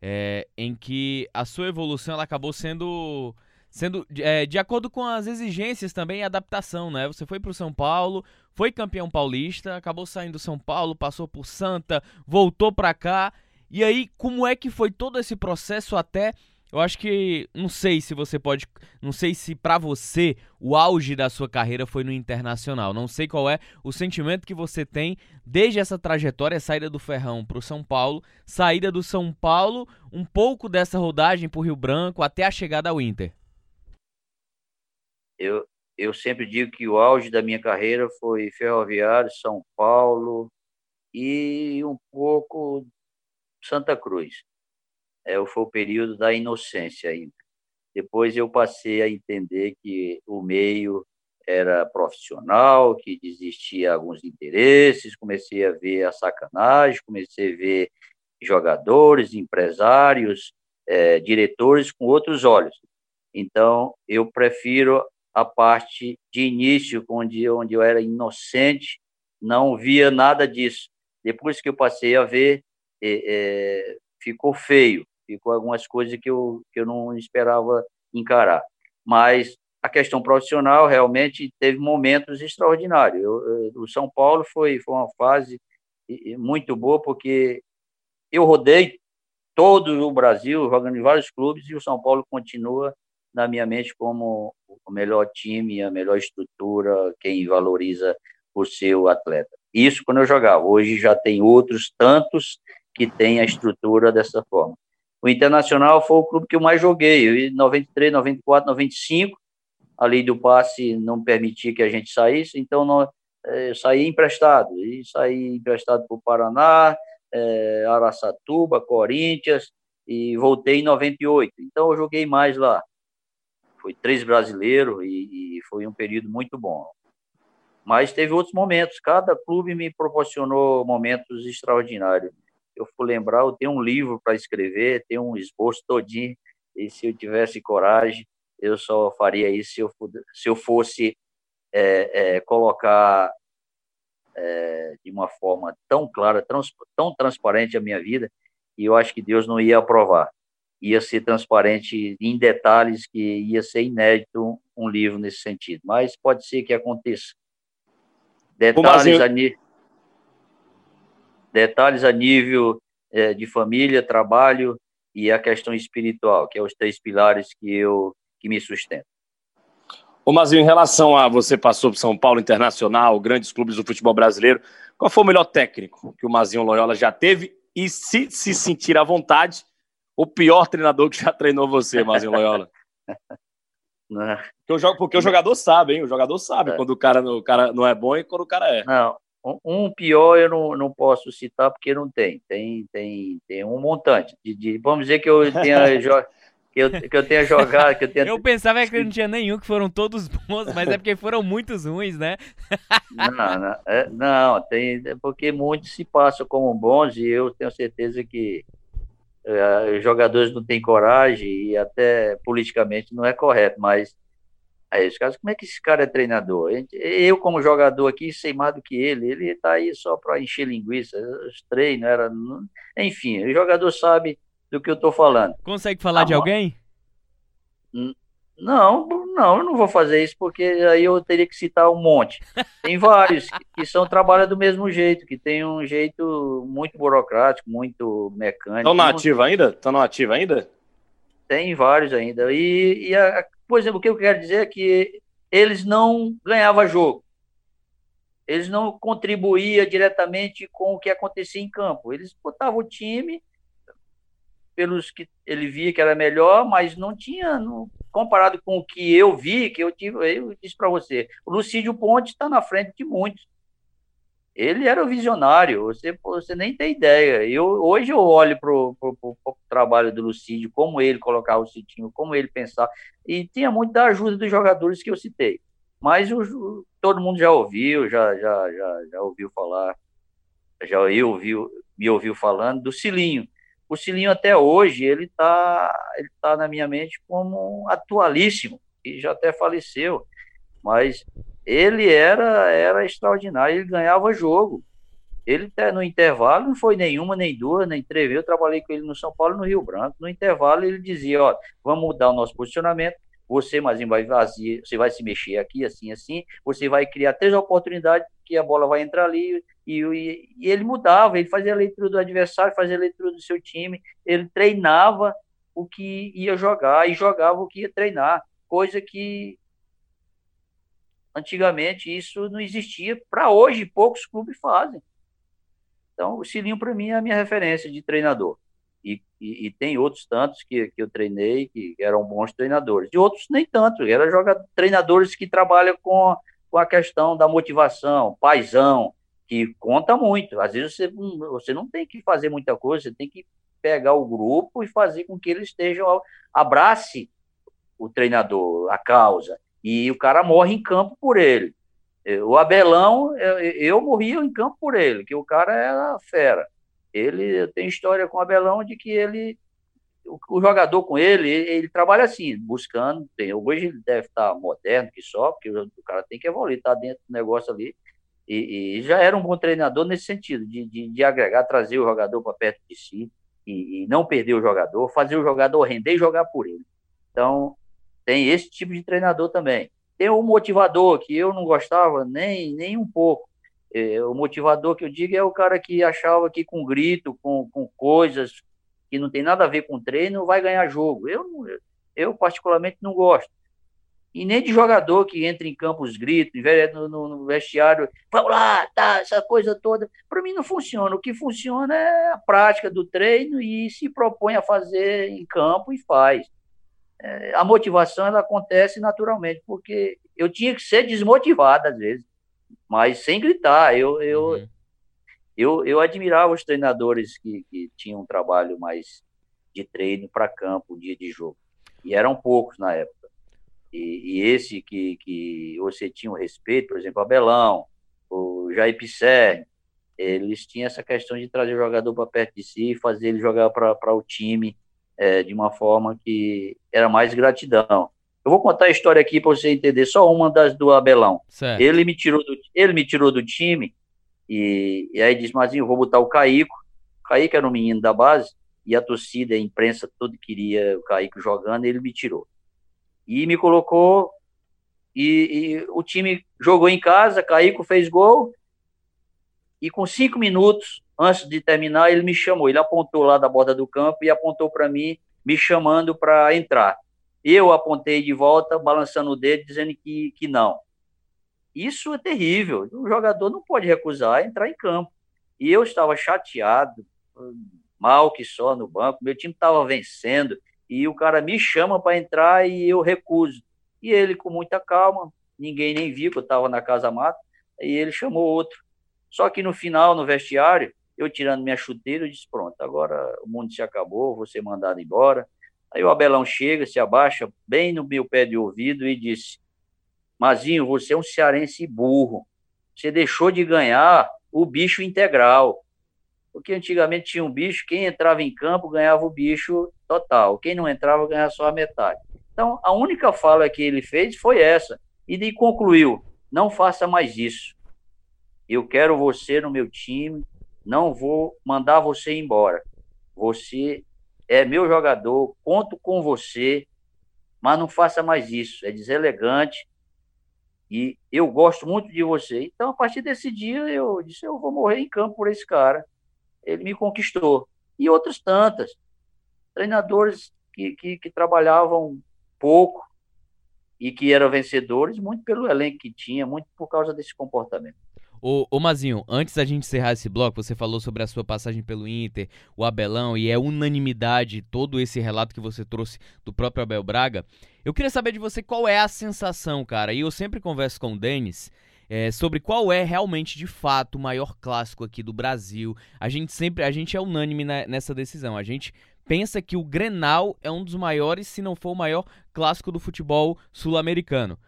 é, em que a sua evolução ela acabou sendo sendo é, de acordo com as exigências também e adaptação, né? Você foi para o São Paulo, foi campeão paulista, acabou saindo do São Paulo, passou por Santa, voltou para cá. E aí, como é que foi todo esse processo até eu acho que não sei se você pode, não sei se para você o auge da sua carreira foi no internacional. Não sei qual é o sentimento que você tem desde essa trajetória, saída do Ferrão para o São Paulo, saída do São Paulo, um pouco dessa rodagem para o Rio Branco até a chegada ao Inter eu, eu sempre digo que o auge da minha carreira foi Ferroviário, São Paulo e um pouco Santa Cruz. É, foi o período da inocência ainda. Depois eu passei a entender que o meio era profissional, que existia alguns interesses, comecei a ver a sacanagem, comecei a ver jogadores, empresários, é, diretores com outros olhos. Então, eu prefiro a parte de início, onde, onde eu era inocente, não via nada disso. Depois que eu passei a ver, é, é, ficou feio, ficou algumas coisas que eu, que eu não esperava encarar. Mas a questão profissional realmente teve momentos extraordinários. Eu, eu, o São Paulo foi, foi uma fase muito boa, porque eu rodei todo o Brasil, jogando em vários clubes, e o São Paulo continua na minha mente como o melhor time, a melhor estrutura, quem valoriza o seu atleta. Isso quando eu jogava. Hoje já tem outros tantos que têm a estrutura dessa forma. O Internacional foi o clube que eu mais joguei. Em 93, 94, 95, a lei do passe não permitia que a gente saísse, então não, é, eu saí emprestado. E saí emprestado para o Paraná, é, Araçatuba, Corinthians, e voltei em 98. Então eu joguei mais lá foi três brasileiros e, e foi um período muito bom. Mas teve outros momentos, cada clube me proporcionou momentos extraordinários. Eu fui lembrar, eu tenho um livro para escrever, tenho um esboço todinho, e se eu tivesse coragem, eu só faria isso se eu, se eu fosse é, é, colocar é, de uma forma tão clara, trans, tão transparente a minha vida, e eu acho que Deus não ia aprovar. Ia ser transparente em detalhes que ia ser inédito um livro nesse sentido. Mas pode ser que aconteça. Detalhes, a, detalhes a nível é, de família, trabalho e a questão espiritual, que é os três pilares que eu que me sustentam. Ô, Mazinho, em relação a você passou por São Paulo Internacional, grandes clubes do futebol brasileiro, qual foi o melhor técnico que o Mazinho Loyola já teve? E se se sentir à vontade, o pior treinador que já treinou você, Mazinho Loyola? Não. [laughs] Porque, o, porque o jogador sabe, hein? O jogador sabe é. quando o cara, o cara não é bom e quando o cara é. Não, um pior eu não, não posso citar porque não tem. Tem, tem, tem um montante. De, de vamos dizer que eu tenha [laughs] que eu, que eu tenha jogado. Que eu, tenha... eu pensava que não tinha nenhum, que foram todos bons, mas é porque foram muitos ruins, né? não, não, é, não, tem, é porque muitos se passam como bons e eu tenho certeza que é, jogadores não têm coragem e até politicamente não é correto, mas aí os caras, como é que esse cara é treinador? Eu, como jogador aqui, sei mais do que ele, ele está aí só para encher linguiça, os treinos, era, enfim, o jogador sabe do que eu estou falando. Consegue falar de alguém? Não, não, eu não vou fazer isso porque aí eu teria que citar um monte. Tem vários que, que são trabalham do mesmo jeito, que tem um jeito muito burocrático, muito mecânico. Estão na ativa ainda? Estão na ativa ainda? Tem vários ainda. E, e a, por exemplo, o que eu quero dizer é que eles não ganhavam jogo. Eles não contribuíam diretamente com o que acontecia em campo. Eles botavam o time pelos que ele via que era melhor, mas não tinha, não, comparado com o que eu vi, que eu tive, eu disse para você, o Lucídio Ponte está na frente de muitos. Ele era o visionário, você, você nem tem ideia. Eu, hoje eu olho para o trabalho do Lucídio, como ele colocava o citinho, como ele pensava, e tinha muito da ajuda dos jogadores que eu citei. Mas o, todo mundo já ouviu, já, já, já, já ouviu falar, já eu ouviu, me ouviu falando do Cilinho o Cilinho até hoje, ele está ele tá na minha mente como atualíssimo, e já até faleceu, mas ele era, era extraordinário, ele ganhava jogo. Ele no intervalo não foi nenhuma, nem duas, nem três. Eu trabalhei com ele no São Paulo no Rio Branco. No intervalo ele dizia: ó, vamos mudar o nosso posicionamento. Você, mas vai vazio, você vai se mexer aqui, assim, assim. Você vai criar três oportunidades que a bola vai entrar ali e, e, e, ele mudava, ele fazia a leitura do adversário, fazia a leitura do seu time, ele treinava o que ia jogar e jogava o que ia treinar, coisa que antigamente isso não existia, para hoje poucos clubes fazem. Então, o Cilinho, para mim, é a minha referência de treinador. E, e, e, tem outros tantos que, que eu treinei que eram bons treinadores. E outros nem tanto, eram treinadores que trabalham com, com a questão da motivação, paisão, que conta muito. Às vezes você, você não tem que fazer muita coisa, você tem que pegar o grupo e fazer com que eles estejam abrace o treinador, a causa, e o cara morre em campo por ele. O Abelão, eu, eu morria em campo por ele, que o cara era fera. Ele tem história com o Abelão de que ele o, jogador com ele, ele, trabalha assim, buscando. Tem, hoje ele deve estar moderno que só, porque o, cara tem que evoluir, tá dentro do negócio ali e, e, já era um bom treinador nesse sentido, de, de, de agregar, trazer o jogador para perto de si e, e, não perder o jogador, fazer o jogador render e jogar por ele. Então, tem esse tipo de treinador também. Tem o motivador, que eu não gostava nem, nem um pouco. É, o motivador que eu digo é o cara que achava que com grito, com, com coisas que não tem nada a ver com treino, vai ganhar jogo. Eu, eu particularmente não gosto e nem de jogador que entra em campo os gritos, no, no, no vestiário, vamos lá, tá, essa coisa toda. Para mim não funciona. O que funciona é a prática do treino e se propõe a fazer em campo e faz. A motivação ela acontece naturalmente, porque eu tinha que ser desmotivado às vezes, mas sem gritar. Eu, eu, uhum. eu, eu admirava os treinadores que, que tinham um trabalho mais de treino para campo, dia de jogo. E eram poucos na época. e, e esse que, que você tinha o respeito, por exemplo, Abelão, o Jair Pisser, eles tinham essa questão de trazer o jogador para perto de si e fazer ele jogar para o time é, de uma forma que era mais gratidão. Eu vou contar a história aqui para você entender, só uma das do Abelão. Certo. Ele me tirou do, ele me tirou do time e, e aí disse, mas eu vou botar o Caico. O Caico era um menino da base e a torcida, a imprensa toda queria o Caico jogando, e ele me tirou. E me colocou e, e o time jogou em casa, Caico fez gol e com cinco minutos antes de terminar, ele me chamou. Ele apontou lá da borda do campo e apontou para mim, me chamando para entrar. Eu apontei de volta, balançando o dedo, dizendo que, que não. Isso é terrível. O jogador não pode recusar entrar em campo. E eu estava chateado, mal que só no banco. Meu time estava vencendo e o cara me chama para entrar e eu recuso. E ele, com muita calma, ninguém nem viu que eu estava na casa mata, e ele chamou outro. Só que no final, no vestiário, eu tirando minha chuteira, eu disse: pronto, agora o mundo se acabou, vou ser mandado embora. Aí o Abelão chega, se abaixa bem no meu pé de ouvido e disse: Mazinho, você é um cearense burro. Você deixou de ganhar o bicho integral. Porque antigamente tinha um bicho, quem entrava em campo ganhava o bicho total, quem não entrava ganhava só a metade. Então, a única fala que ele fez foi essa. E daí concluiu: não faça mais isso. Eu quero você no meu time, não vou mandar você embora. Você é meu jogador, conto com você, mas não faça mais isso. É deselegante e eu gosto muito de você. Então, a partir desse dia, eu disse: eu vou morrer em campo por esse cara. Ele me conquistou. E outras tantas. Treinadores que, que, que trabalhavam pouco e que eram vencedores, muito pelo elenco que tinha, muito por causa desse comportamento. Ô, ô Mazinho, antes da gente encerrar esse bloco, você falou sobre a sua passagem pelo Inter, o Abelão, e é unanimidade todo esse relato que você trouxe do próprio Abel Braga. Eu queria saber de você qual é a sensação, cara. E eu sempre converso com o Denis é, sobre qual é realmente de fato o maior clássico aqui do Brasil. A gente sempre, a gente é unânime na, nessa decisão. A gente pensa que o Grenal é um dos maiores, se não for o maior clássico do futebol sul-americano.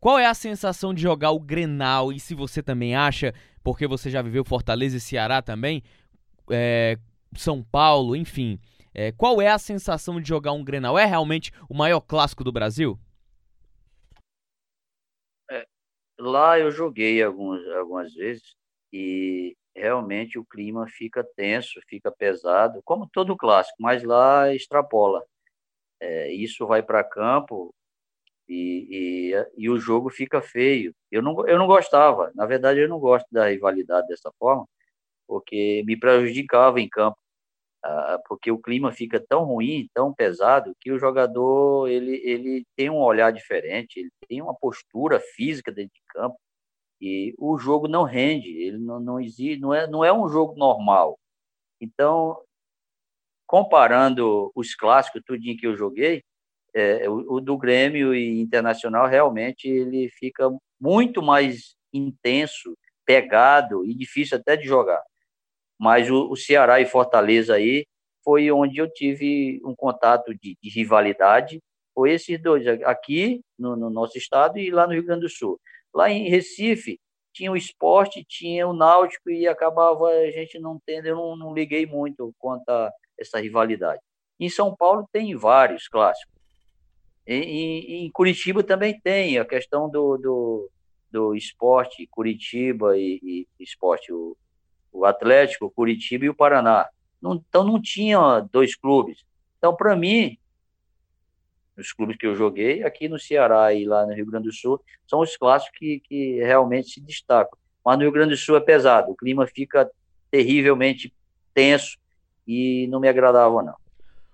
Qual é a sensação de jogar o Grenal? E se você também acha, porque você já viveu Fortaleza e Ceará também, é, São Paulo, enfim. É, qual é a sensação de jogar um Grenal? É realmente o maior clássico do Brasil? É, lá eu joguei alguns, algumas vezes e realmente o clima fica tenso, fica pesado, como todo clássico, mas lá extrapola. É, isso vai para campo, e, e, e, o jogo fica feio. Eu não, eu não gostava, na verdade, eu não gosto da rivalidade dessa forma, porque me prejudicava em campo, ah, porque o clima fica tão ruim, tão pesado, que o jogador ele, ele tem um olhar diferente, ele tem uma postura física dentro de campo, e o jogo não rende, ele não, não existe, não é, não é um jogo normal. Então, comparando os clássicos, tudinho que eu joguei, é, o, o, do Grêmio e Internacional realmente ele fica muito mais intenso, pegado e difícil até de jogar. Mas o, o Ceará e Fortaleza aí foi onde eu tive um contato de, de rivalidade, foi esses dois, aqui no, no, nosso estado e lá no Rio Grande do Sul. Lá em Recife, tinha o esporte, tinha o náutico e acabava a gente não tendo, eu não, não liguei muito quanto a essa rivalidade. Em São Paulo tem vários clássicos. Em, em Curitiba também tem a questão do, do, do esporte, Curitiba e, e esporte, o, o Atlético, Curitiba e o Paraná. Não, então não tinha dois clubes. Então, para mim, os clubes que eu joguei, aqui no Ceará e lá no Rio Grande do Sul, são os clássicos que, que realmente se destacam. Mas no Rio Grande do Sul é pesado, o clima fica terrivelmente tenso e não me agradava, não.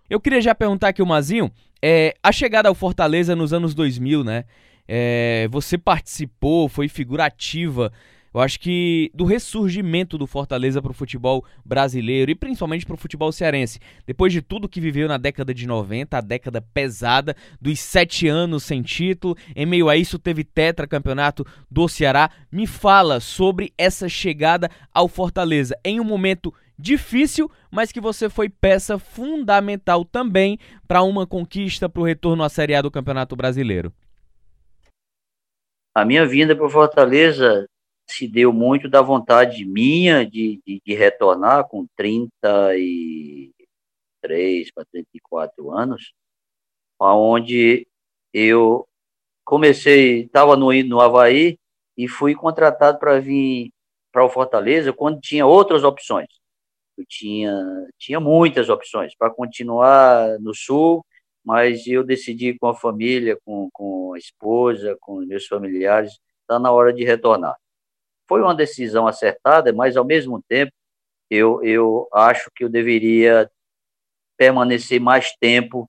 Eu queria já perguntar aqui o Mazinho, é, a chegada ao Fortaleza nos anos 2000, né? É, você participou, foi figurativa. Eu acho que do ressurgimento do Fortaleza para o futebol brasileiro e principalmente para o futebol cearense. Depois de tudo que viveu na década de 90, a década pesada, dos sete anos sem título, em meio a isso teve tetracampeonato do Ceará. Me fala sobre essa chegada ao Fortaleza em um momento difícil, mas que você foi peça fundamental também para uma conquista para o retorno à Série A do Campeonato Brasileiro. a minha vinda para Fortaleza se deu muito da vontade minha de, de, de retornar com 33 para 34 anos, aonde eu comecei, estava no, no Havaí e fui contratado para vir para o Fortaleza quando tinha outras opções. Eu tinha, tinha muitas opções para continuar no Sul, mas eu decidi com a família, com, com a esposa, com meus familiares, está na hora de retornar. Foi uma decisão acertada, mas ao mesmo tempo eu, eu acho que eu deveria permanecer mais tempo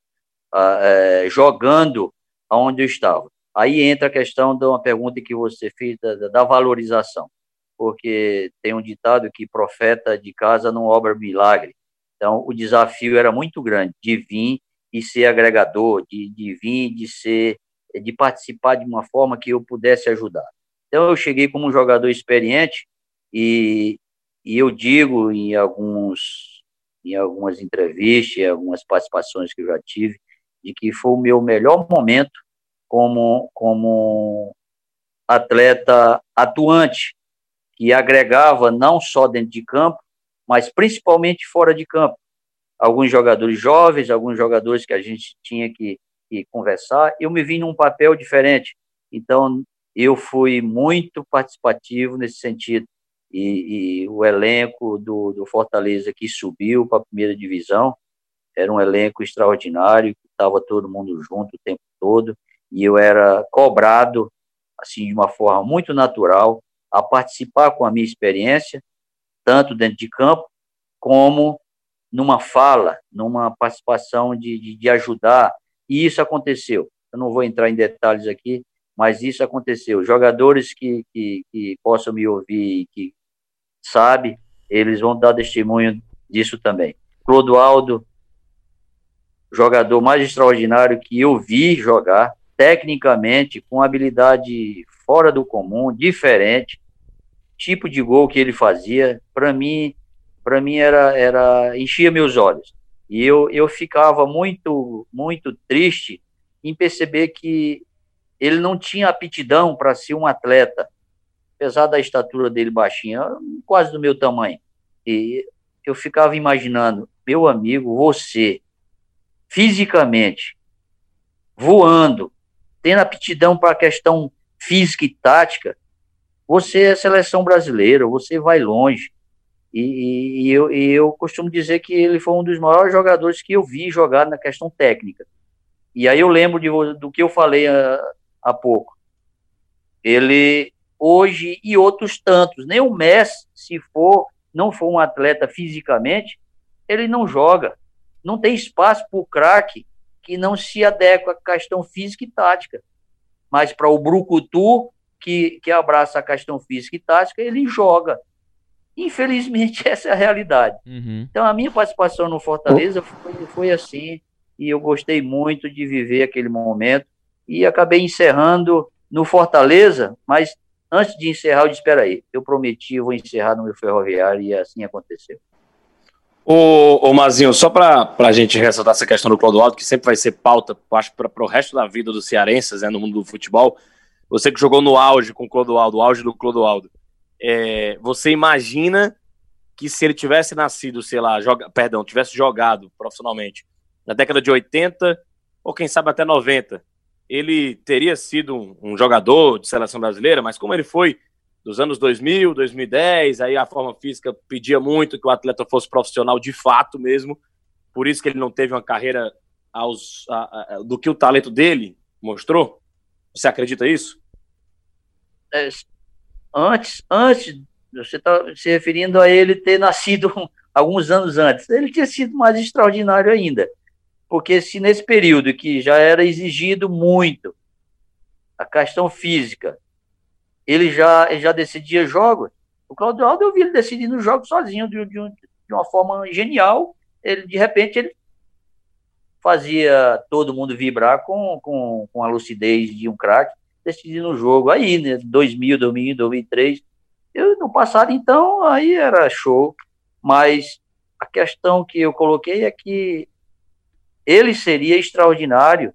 uh, jogando aonde eu estava. Aí entra a questão de uma pergunta que você fez da, da valorização, porque tem um ditado que profeta de casa não obra milagre. Então, o desafio era muito grande de vir e ser agregador, de, de vir, de ser, de participar de uma forma que eu pudesse ajudar. Então, eu cheguei como um jogador experiente e, e eu digo em alguns em algumas entrevistas, em algumas participações que eu já tive, de que foi o meu melhor momento como, como atleta atuante, que agregava não só dentro de campo, mas principalmente fora de campo. Alguns jogadores jovens, alguns jogadores que a gente tinha que, que conversar, eu me vi num papel diferente. Então, eu fui muito participativo nesse sentido. E, e o elenco do, do Fortaleza que subiu para a primeira divisão era um elenco extraordinário, estava todo mundo junto o tempo todo e eu era cobrado assim de uma forma muito natural a participar com a minha experiência, tanto dentro de campo como numa fala, numa participação de, de, de ajudar, e isso aconteceu. Eu não vou entrar em detalhes aqui, mas isso aconteceu. Jogadores que, que, que possam me ouvir que sabem, eles vão dar testemunho disso também. Clodoaldo, jogador mais extraordinário que eu vi jogar, tecnicamente, com habilidade fora do comum, diferente, tipo de gol que ele fazia, para mim, para mim era era enchia meus olhos. E eu eu ficava muito muito triste em perceber que ele não tinha aptidão para ser um atleta, apesar da estatura dele baixinha, quase do meu tamanho. E eu ficava imaginando, meu amigo, você fisicamente voando, tendo aptidão para a questão física e tática, você é seleção brasileira, você vai longe. E, e, eu, e, eu, costumo dizer que ele foi um dos maiores jogadores que eu vi jogar na questão técnica. E aí eu lembro de, do que eu falei há, há pouco. Ele, hoje, e outros tantos, nem o Messi, se for, não for um atleta fisicamente, ele não joga. Não tem espaço para o craque que não se adequa à questão física e tática. Mas para o Brucutu, que, que abraça a questão física e tática, ele joga. Infelizmente, [laughs] essa é a realidade. Uhum. Então, a minha participação no Fortaleza foi, foi assim, e eu gostei muito de viver aquele momento, e acabei encerrando no Fortaleza, mas antes de encerrar, eu disse, espera aí, eu prometi, eu vou encerrar no meu ferroviário, e assim aconteceu. Ô, ô Mazinho, só para a gente ressaltar essa questão do Clodoaldo, que sempre vai ser pauta, acho, para o resto da vida dos cearenses né, no mundo do futebol, você que jogou no auge com o Clodoaldo, o auge do Clodoaldo, é, você imagina que se ele tivesse nascido, sei lá, joga, perdão, tivesse jogado profissionalmente na década de 80, ou quem sabe até 90, ele teria sido um, um jogador de seleção brasileira, mas como ele foi dos anos 2000, 2010, aí a forma física pedia muito que o atleta fosse profissional de fato mesmo, por isso que ele não teve uma carreira aos, a, a, do que o talento dele mostrou. Você acredita isso? É, antes, antes, você está se referindo a ele ter nascido [laughs] alguns anos antes. Ele tinha sido mais extraordinário ainda, porque se nesse período que já era exigido muito a questão física, ele já, ele já decidia jogos. O Claudio Aldo eu vi ele decidindo jogos sozinho, de, de, de uma forma genial. Ele, de repente, ele fazia todo mundo vibrar com, com, com a lucidez de um craque decidindo o jogo. Aí, né, 2000, 2000, 2003, eu, no passado, então, aí era show. Mas a questão que eu coloquei é que ele seria extraordinário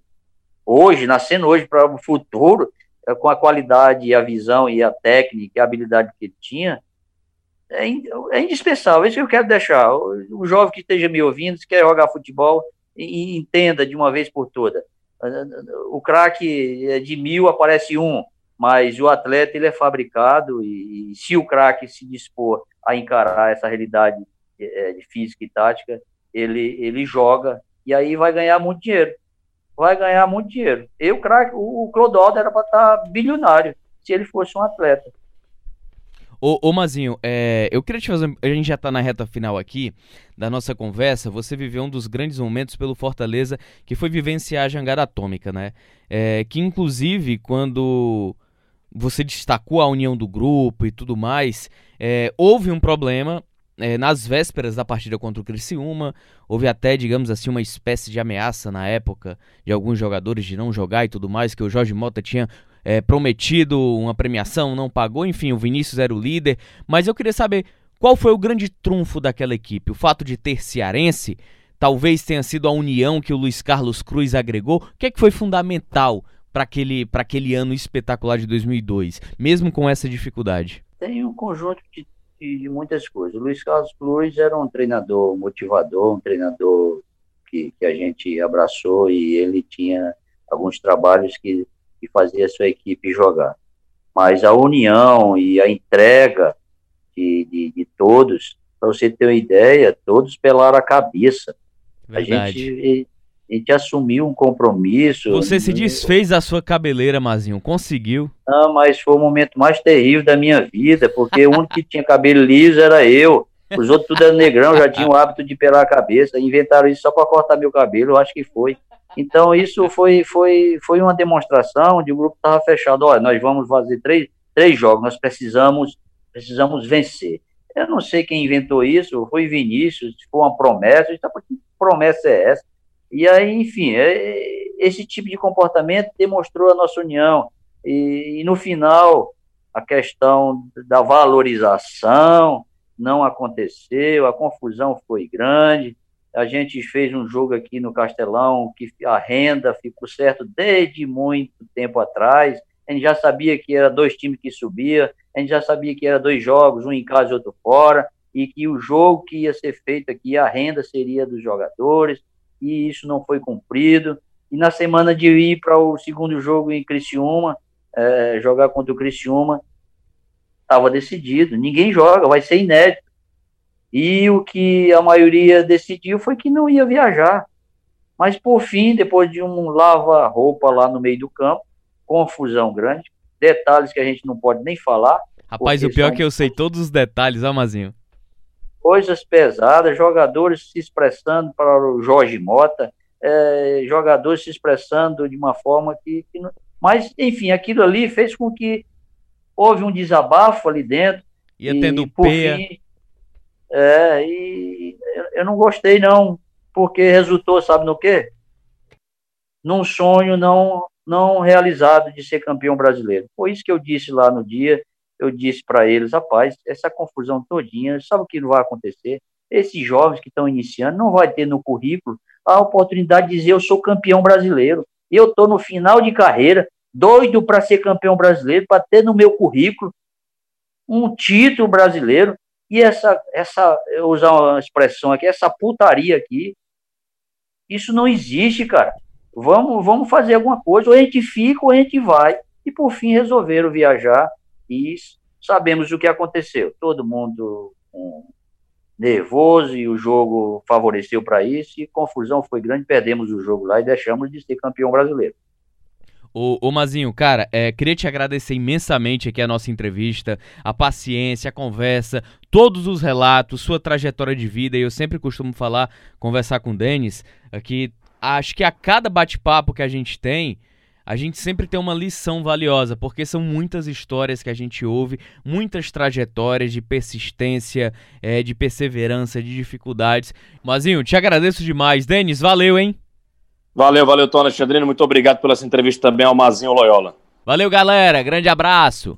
hoje, nascendo hoje para o futuro, eh, com a qualidade a visão e a técnica e a habilidade que ele tinha, é, é indispensável. É isso que eu quero deixar. O, jovem que esteja me ouvindo, se quer jogar futebol, e, entenda de uma vez por todas. O craque é de mil aparece um, mas o atleta ele é fabricado e, e se o craque se dispor a encarar essa realidade é, de física e tática, ele, ele joga e aí vai ganhar muito dinheiro. Vai ganhar muito dinheiro. Eu, craque, o, o Clodoaldo era para estar tá bilionário se ele fosse um atleta. Ô, ô Mazinho, é, eu queria te fazer. A gente já tá na reta final aqui da nossa conversa. Você viveu um dos grandes momentos pelo Fortaleza, que foi vivenciar a jangada atômica, né? É, que inclusive, quando você destacou a união do grupo e tudo mais, é, houve um problema é, nas vésperas da partida contra o Criciúma, houve até, digamos assim, uma espécie de ameaça na época de alguns jogadores de não jogar e tudo mais, que o Jorge Mota tinha é, prometido uma premiação, não pagou, enfim, o Vinícius era o líder. Mas eu queria saber qual foi o grande trunfo daquela equipe? O fato de ter cearense? Talvez tenha sido a união que o Luiz Carlos Cruz agregou? O que é que foi fundamental para aquele, aquele ano espetacular de 2002, mesmo com essa dificuldade? Tem um conjunto de, de muitas coisas. O Luiz Carlos Cruz era um treinador motivador, um treinador que, que a gente abraçou e ele tinha alguns trabalhos que e fazer a sua equipe jogar. Mas a união e a entrega de, de, de todos, para você ter uma ideia, todos pelaram a cabeça. Verdade. A gente, a gente assumiu um compromisso. Você se desfez da sua cabeleira, Mazinho, conseguiu? Não, mas foi o momento mais terrível da minha vida, porque o único que tinha cabelo liso era eu. Os outros tudo era negrão, já tinham o hábito de pelar a cabeça. Inventaram isso só para cortar meu cabelo, eu acho que foi. Então, isso foi, foi, foi uma demonstração de o grupo estava fechado. Olha, nós vamos fazer três, três jogos, nós precisamos, precisamos vencer. Eu não sei quem inventou isso, foi Vinícius, foi uma promessa, tá, que promessa é essa? E aí, enfim, é, esse tipo de comportamento demonstrou a nossa união. E, e no final, a questão da valorização não aconteceu, a confusão foi grande, a gente fez um jogo aqui no Castelão que a renda ficou certo desde muito tempo atrás. A gente já sabia que era dois times que subia, a gente já sabia que era dois jogos, um em casa e outro fora, e que o jogo que ia ser feito aqui, a renda seria dos jogadores, e isso não foi cumprido. E na semana de ir para o segundo jogo em Criciúma, é, jogar contra o Criciúma, estava decidido, ninguém joga, vai ser inédito. E o que a maioria decidiu foi que não ia viajar. Mas, por fim, depois de um lava-roupa lá no meio do campo, confusão grande, detalhes que a gente não pode nem falar. Rapaz, o pior é que eu sei todos os detalhes, Amazinho. Coisas pesadas, jogadores se expressando para o Jorge Mota, é, jogadores se expressando de uma forma que, que não... Mas, enfim, aquilo ali fez com que houve um desabafo ali dentro. Ia e, tendo por peia. Fim, é, e eu não gostei não, porque resultou, sabe no quê? Num sonho não não realizado de ser campeão brasileiro. Foi isso que eu disse lá no dia, eu disse para eles, rapaz, essa confusão todinha, sabe o que não vai acontecer? Esses jovens que estão iniciando não vai ter no currículo a oportunidade de dizer eu sou campeão brasileiro. Eu estou no final de carreira, doido para ser campeão brasileiro, para ter no meu currículo um título brasileiro. E essa, essa, eu usar uma expressão aqui, essa putaria aqui, isso não existe, cara. Vamos, vamos fazer alguma coisa, ou a gente fica ou a gente vai. E por fim resolveram viajar e sabemos o que aconteceu. Todo mundo um, nervoso e o jogo favoreceu para isso e confusão foi grande, perdemos o jogo lá e deixamos de ser campeão brasileiro. Ô, ô Mazinho, cara, é, queria te agradecer imensamente aqui a nossa entrevista, a paciência, a conversa, todos os relatos, sua trajetória de vida. E eu sempre costumo falar, conversar com o Denis, aqui. Acho que a cada bate-papo que a gente tem, a gente sempre tem uma lição valiosa, porque são muitas histórias que a gente ouve, muitas trajetórias de persistência, é, de perseverança, de dificuldades. Mazinho, te agradeço demais. Denis, valeu, hein? Valeu, valeu, Tom Alexandrino. Muito obrigado pela essa entrevista também ao Mazinho Loyola. Valeu, galera. Grande abraço.